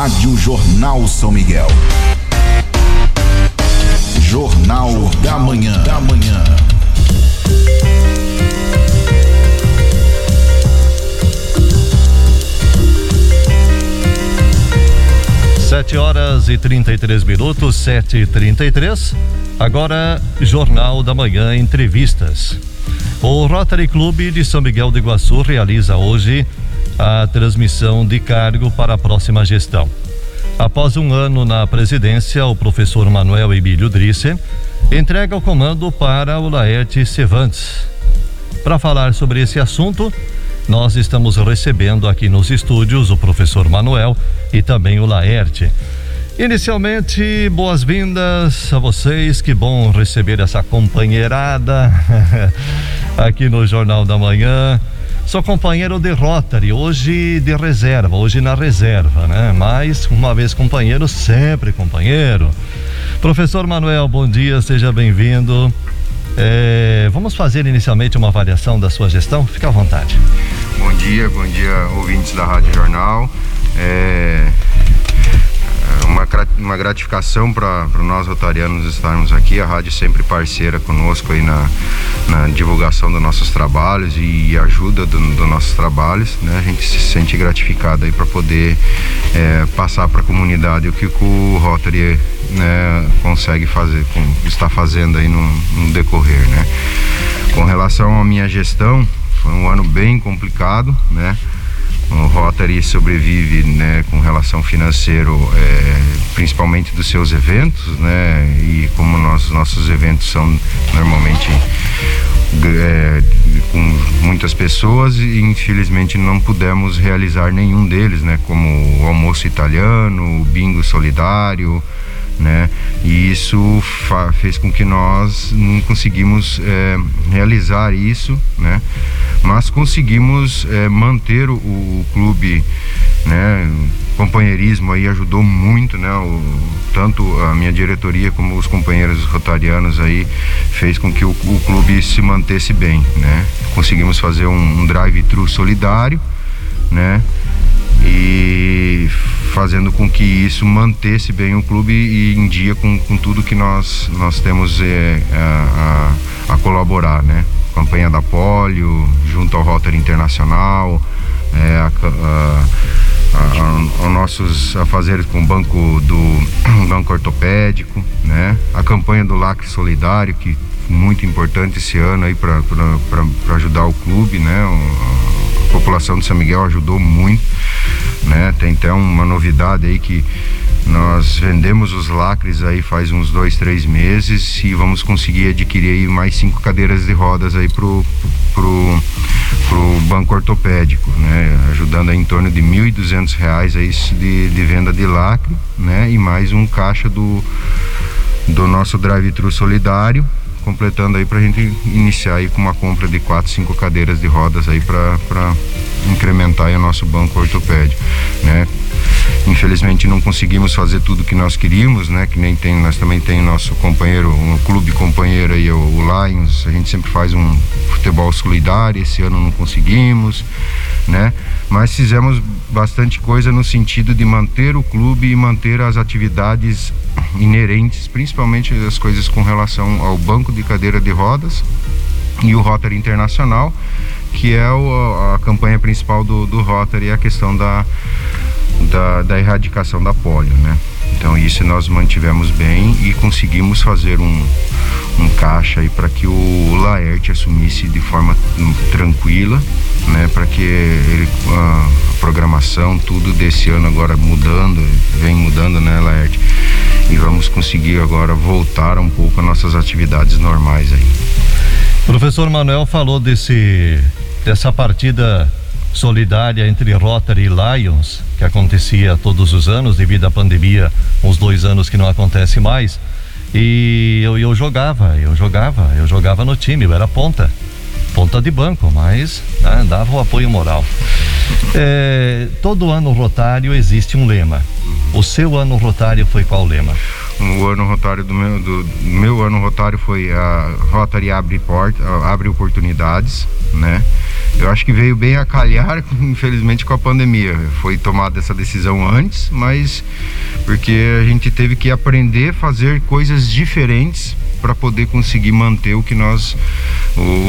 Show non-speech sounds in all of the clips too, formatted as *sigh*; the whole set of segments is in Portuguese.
Rádio Jornal São Miguel. Jornal, Jornal da Manhã. Da Manhã. Sete horas e trinta e três minutos, sete e trinta e três. Agora, Jornal da Manhã, entrevistas. O Rotary Clube de São Miguel do Iguaçu realiza hoje a transmissão de cargo para a próxima gestão. Após um ano na presidência, o professor Manuel Emílio Drisse entrega o comando para o Laerte Cervantes. Para falar sobre esse assunto, nós estamos recebendo aqui nos estúdios o professor Manuel e também o Laerte. Inicialmente, boas-vindas a vocês, que bom receber essa companheirada *laughs* aqui no Jornal da Manhã. Sou companheiro de Rotary, hoje de reserva, hoje na reserva, né? Mas uma vez companheiro, sempre companheiro. Professor Manuel, bom dia, seja bem-vindo. É, vamos fazer inicialmente uma avaliação da sua gestão? Fique à vontade. Bom dia, bom dia, ouvintes da Rádio Jornal. É, uma, gratificação para nós rotarianos estarmos aqui. A rádio sempre parceira conosco aí na, na divulgação dos nossos trabalhos e, ajuda dos do nossos trabalhos. Né? A gente se sente gratificado aí para poder é, passar para a comunidade o que o Rotary né, consegue fazer, está fazendo aí no, no decorrer. Né? Com relação à minha gestão, foi um ano bem complicado, né? O Rotary sobrevive né, com relação financeiro, é, principalmente dos seus eventos, né? E como nós, nossos eventos são normalmente é, com muitas pessoas e infelizmente não pudemos realizar nenhum deles, né? Como o almoço italiano, o bingo solidário, né? E isso fez com que nós não conseguimos é, realizar isso, né? Mas conseguimos é, manter o, o, clube, né? Companheirismo aí ajudou muito, né? O, tanto a minha diretoria como os companheiros rotarianos aí fez com que o, o clube se mantesse bem, né? Conseguimos fazer um, um drive-thru solidário, né? E fazendo com que isso mantesse bem o clube e em dia com, com tudo que nós, nós temos é, a, a, a, colaborar, né? Campanha da polio, junto ao Rotary Internacional, é, a, a, a, nossos afazeres com o banco do *clears throat* banco ortopédico, né? A campanha do Lacre Solidário, que muito importante esse ano aí para ajudar o clube, né? A população de São Miguel ajudou muito né? Tem até uma novidade aí que nós vendemos os lacres aí faz uns dois, três meses e vamos conseguir adquirir aí mais cinco cadeiras de rodas aí pro, pro, pro banco ortopédico, né? Ajudando aí em torno de R$ reais aí de, de venda de lacre, né? E mais um caixa do, do nosso drive-thru solidário, completando aí para a gente iniciar aí com uma compra de quatro, cinco cadeiras de rodas aí para incrementar o nosso banco ortopédico, né? Infelizmente não conseguimos fazer tudo que nós queríamos, né? Que nem tem, nós também tem nosso companheiro, um clube companheiro aí, o, o Lions. A gente sempre faz um futebol solidário. Esse ano não conseguimos, né? Mas fizemos bastante coisa no sentido de manter o clube e manter as atividades inerentes, principalmente as coisas com relação ao banco de cadeira de rodas e o Rotary Internacional que é o, a campanha principal do, do Rotary, é a questão da, da, da erradicação da polio, né? Então isso nós mantivemos bem e conseguimos fazer um, um caixa aí para que o Laerte assumisse de forma tranquila, né? Para que ele, a programação, tudo desse ano agora mudando, vem mudando, né, Laerte? E vamos conseguir agora voltar um pouco às nossas atividades normais aí. Professor Manuel falou desse dessa partida solidária entre Rotary e Lions, que acontecia todos os anos devido à pandemia, uns dois anos que não acontece mais. E eu, eu jogava, eu jogava, eu jogava no time, eu era ponta, ponta de banco, mas né, dava o apoio moral. É, todo ano rotário existe um lema. O seu ano rotário foi qual lema? O ano rotário do meu, do, meu ano rotário foi a Rotary abre porta, abre oportunidades, né? Eu acho que veio bem a calhar, *laughs* infelizmente, com a pandemia. Foi tomada essa decisão antes, mas porque a gente teve que aprender a fazer coisas diferentes para poder conseguir manter o que nós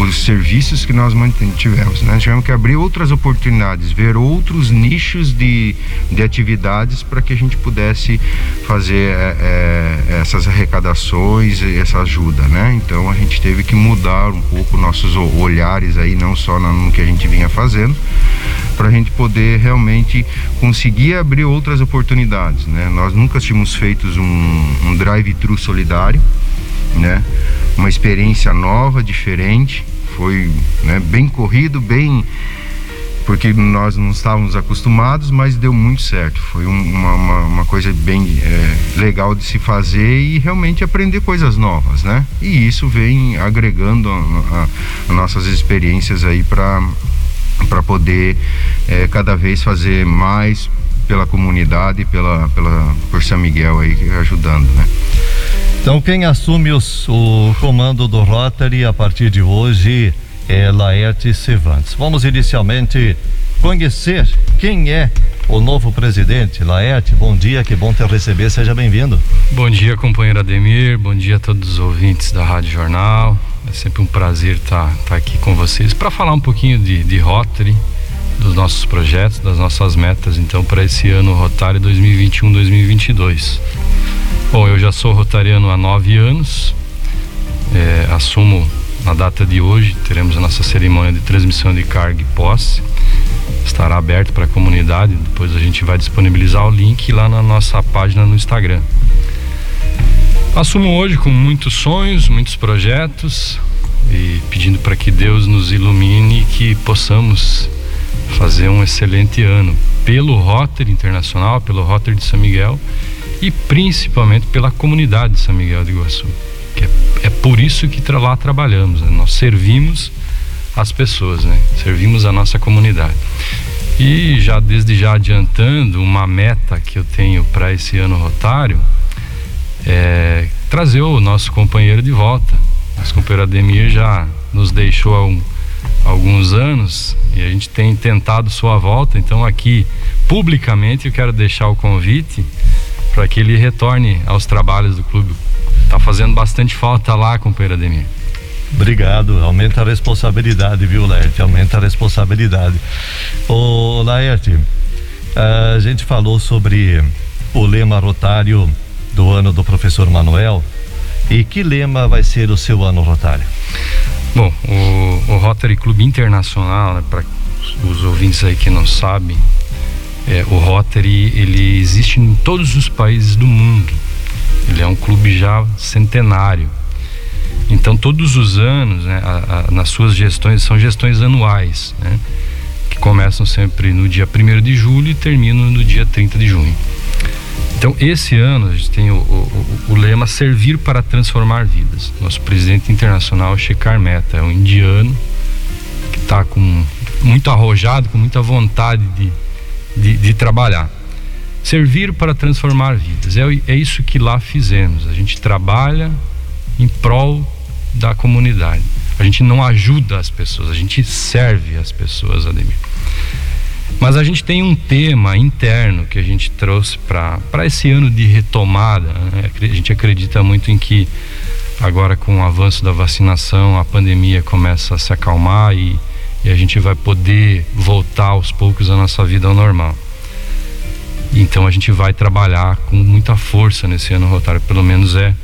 os serviços que nós mantivemos. Né? Tivemos que abrir outras oportunidades, ver outros nichos de, de atividades para que a gente pudesse fazer é, é, essas arrecadações essa ajuda. Né? Então a gente teve que mudar um pouco nossos olhares aí, não só no que a gente vinha fazendo, para a gente poder realmente conseguir abrir outras oportunidades. Né? Nós nunca tínhamos feito um, um drive-thru solidário né? Uma experiência nova, diferente, foi né, bem corrido, bem porque nós não estávamos acostumados, mas deu muito certo. Foi uma, uma, uma coisa bem é, legal de se fazer e realmente aprender coisas novas, né? E isso vem agregando a, a, a nossas experiências aí para para poder é, cada vez fazer mais pela comunidade, pela, pela por São Miguel aí ajudando, né? Então, quem assume os, o comando do Rotary a partir de hoje é Laerte Cervantes. Vamos inicialmente conhecer quem é o novo presidente. Laerte, bom dia, que bom te receber, seja bem-vindo. Bom dia, companheiro Ademir, bom dia a todos os ouvintes da Rádio Jornal. É sempre um prazer estar, estar aqui com vocês para falar um pouquinho de, de Rotary, dos nossos projetos, das nossas metas, então, para esse ano Rotary 2021-2022. Bom, eu já sou rotariano há nove anos, é, assumo na data de hoje, teremos a nossa cerimônia de transmissão de carga e posse. Estará aberto para a comunidade, depois a gente vai disponibilizar o link lá na nossa página no Instagram. Assumo hoje com muitos sonhos, muitos projetos e pedindo para que Deus nos ilumine e que possamos fazer um excelente ano pelo Rotary Internacional, pelo Rotary de São Miguel e principalmente pela comunidade de São Miguel de Iguaçu. Que é, é por isso que lá trabalhamos, né? nós servimos as pessoas, né? servimos a nossa comunidade. E já desde já adiantando, uma meta que eu tenho para esse ano rotário é trazer o nosso companheiro de volta. Nosso companheiro Ademir já nos deixou há um, alguns anos e a gente tem tentado sua volta, então aqui publicamente eu quero deixar o convite para que ele retorne aos trabalhos do clube. Tá fazendo bastante falta lá, companheiro Ademir. Obrigado, aumenta a responsabilidade, viu, Laerte? Aumenta a responsabilidade. Ô, Laerte, a gente falou sobre o lema rotário do ano do professor Manuel. E que lema vai ser o seu ano rotário? Bom, o, o Rotary Clube Internacional, né, para os ouvintes aí que não sabem, é, o Rotary ele existe em todos os países do mundo. Ele é um clube já centenário. Então todos os anos, né, a, a, nas suas gestões são gestões anuais, né, que começam sempre no dia 1 de julho e terminam no dia 30 de junho. Então esse ano a gente tem o, o, o lema servir para transformar vidas. Nosso presidente internacional Shekhar Mehta é um indiano que está com muito arrojado, com muita vontade de de, de trabalhar. Servir para transformar vidas. É, é isso que lá fizemos. A gente trabalha em prol da comunidade. A gente não ajuda as pessoas, a gente serve as pessoas, Ademir. Mas a gente tem um tema interno que a gente trouxe para esse ano de retomada. Né? A gente acredita muito em que agora com o avanço da vacinação, a pandemia começa a se acalmar e e a gente vai poder voltar aos poucos a nossa vida ao normal. Então a gente vai trabalhar com muita força nesse ano rotário, pelo menos é,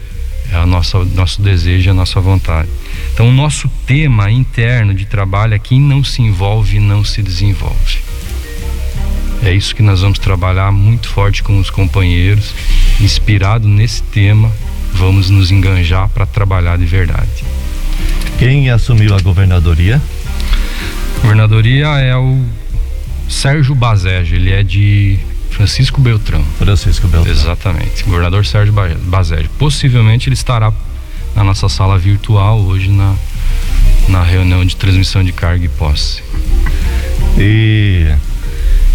é a nossa nosso desejo, a nossa vontade. Então o nosso tema interno de trabalho é quem não se envolve não se desenvolve. É isso que nós vamos trabalhar muito forte com os companheiros, inspirado nesse tema, vamos nos enganjar para trabalhar de verdade. Quem assumiu a governadoria? Governadoria é o Sérgio Bazege, ele é de Francisco Beltrão. Francisco Beltrão. Exatamente. Governador Sérgio Bazege. Possivelmente ele estará na nossa sala virtual hoje na, na reunião de transmissão de carga e posse. E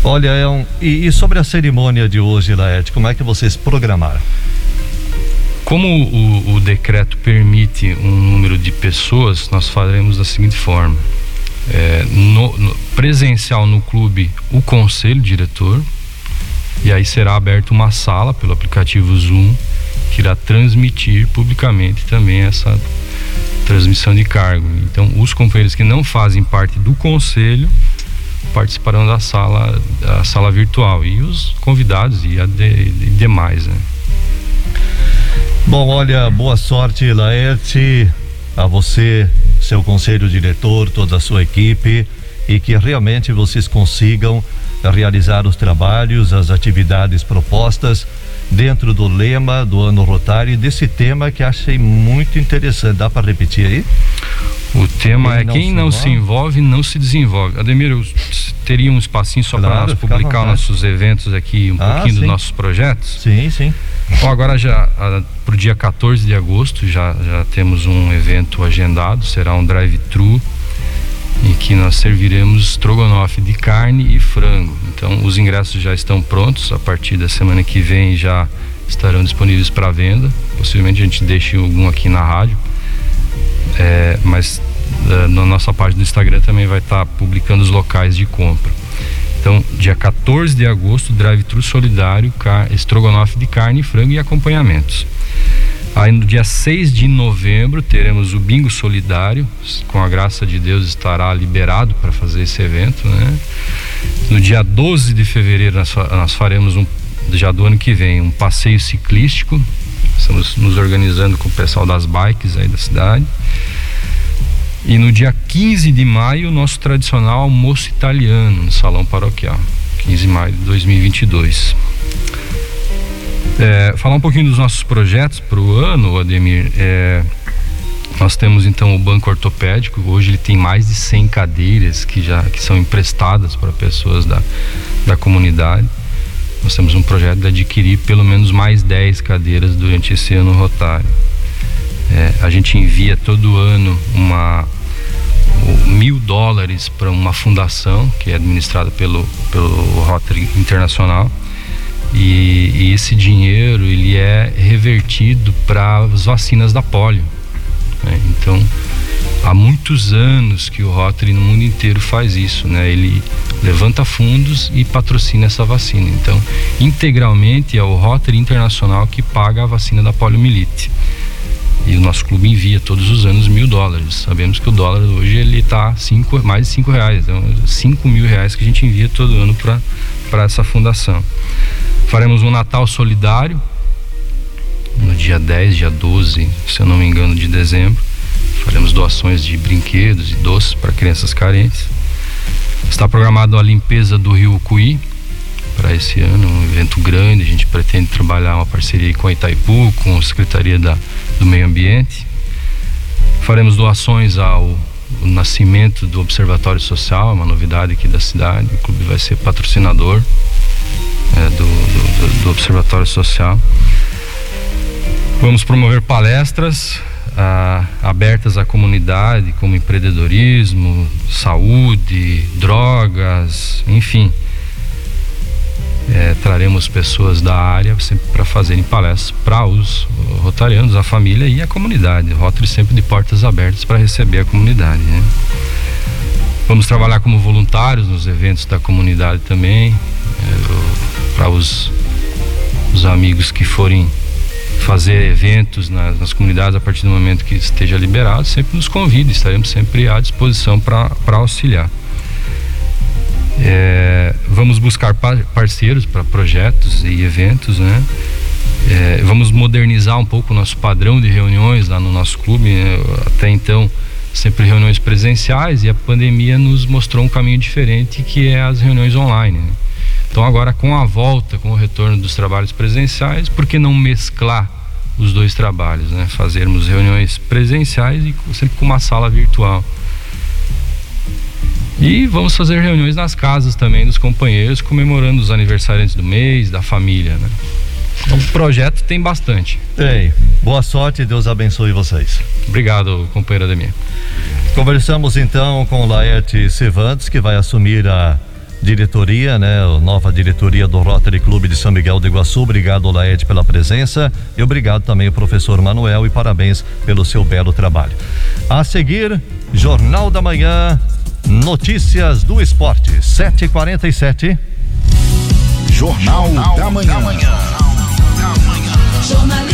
Olha, é um, e, e sobre a cerimônia de hoje, Laerte, como é que vocês programaram? Como o, o, decreto permite um número de pessoas, nós faremos da seguinte forma: é, no, no, presencial no clube, o conselho diretor, e aí será aberta uma sala pelo aplicativo Zoom que irá transmitir publicamente também essa transmissão de cargo. Então, os companheiros que não fazem parte do conselho participarão da sala, da sala virtual e os convidados e, de, e demais, né? Bom, olha, boa sorte, Laerte, a você, seu conselho diretor, toda a sua equipe e que realmente vocês consigam realizar os trabalhos, as atividades propostas dentro do lema do ano rotário desse tema que achei muito interessante. Dá para repetir aí? O tema quem é quem não se envolve não se desenvolve. Ademir, eu teria um espacinho só claro, para nós publicar nossos eventos aqui, um ah, pouquinho sim. dos nossos projetos? Sim, sim. Bom, agora já para o dia 14 de agosto já, já temos um evento agendado, será um drive-thru em que nós serviremos estrogonofe de carne e frango. Então, os ingressos já estão prontos. A partir da semana que vem já estarão disponíveis para venda. Possivelmente a gente deixe algum aqui na rádio. É, mas é, na nossa página do Instagram também vai estar tá publicando os locais de compra. Então, dia 14 de agosto, drive-thru solidário, estrogonofe de carne frango e acompanhamentos. Aí no dia 6 de novembro teremos o Bingo Solidário, com a graça de Deus estará liberado para fazer esse evento, né? No dia 12 de fevereiro nós, nós faremos um já do ano que vem um passeio ciclístico. Estamos nos organizando com o pessoal das bikes aí da cidade. E no dia 15 de maio, nosso tradicional almoço italiano no Salão Paroquial. 15 de maio de 2022. É, falar um pouquinho dos nossos projetos para o ano, Ademir. É, nós temos então o banco ortopédico. Hoje ele tem mais de 100 cadeiras que já que são emprestadas para pessoas da, da comunidade. Nós temos um projeto de adquirir pelo menos mais 10 cadeiras durante esse ano rotário. É, a gente envia todo ano uma mil dólares para uma fundação que é administrada pelo, pelo Rotary Internacional e, e esse dinheiro ele é revertido para as vacinas da polio. Né? Então, há muitos anos que o Rotary no mundo inteiro faz isso, né? Ele levanta fundos e patrocina essa vacina. Então, integralmente é o Rotary Internacional que paga a vacina da poliomielite. E o nosso clube envia todos os anos mil dólares. Sabemos que o dólar hoje ele está mais de cinco reais. Então, cinco mil reais que a gente envia todo ano para essa fundação. Faremos um Natal solidário no dia 10, dia 12, se eu não me engano, de dezembro. Faremos doações de brinquedos e doces para crianças carentes. Está programado a limpeza do Rio Cuí para esse ano, um evento grande. A gente pretende trabalhar uma parceria com a Itaipu, com a Secretaria da, do Meio Ambiente. Faremos doações ao nascimento do Observatório Social, é uma novidade aqui da cidade. O clube vai ser patrocinador é, do, do, do, Observatório Social. Vamos promover palestras ah, abertas à comunidade, como empreendedorismo, saúde, drogas, enfim. É, traremos pessoas da área sempre para fazerem palestras para os rotarianos, a família e a comunidade. Rotary sempre de portas abertas para receber a comunidade. Né? Vamos trabalhar como voluntários nos eventos da comunidade também. É, para os, os amigos que forem fazer eventos nas, nas, comunidades a partir do momento que esteja liberado, sempre nos convide, estaremos sempre à disposição para auxiliar. É, vamos buscar parceiros para projetos e eventos, né? É, vamos modernizar um pouco o nosso padrão de reuniões lá no nosso clube. Né? Até então, sempre reuniões presenciais e a pandemia nos mostrou um caminho diferente que é as reuniões online. Né? Então agora com a volta, com o retorno dos trabalhos presenciais, por que não mesclar os dois trabalhos, né? Fazermos reuniões presenciais e sempre com uma sala virtual. E vamos fazer reuniões nas casas também dos companheiros, comemorando os aniversariantes do mês, da família, né? Então, o projeto tem bastante. Tem. Boa sorte, Deus abençoe vocês. Obrigado, companheiro Ademir. Conversamos então com Laerte Cervantes, que vai assumir a diretoria, né? A nova diretoria do Rotary Clube de São Miguel do Iguaçu. Obrigado, Laerte, pela presença e obrigado também ao professor Manuel e parabéns pelo seu belo trabalho. A seguir, Jornal da Manhã, Notícias do Esporte, 7h47. Jornal, Jornal da Manhã. Da manhã. Da manhã.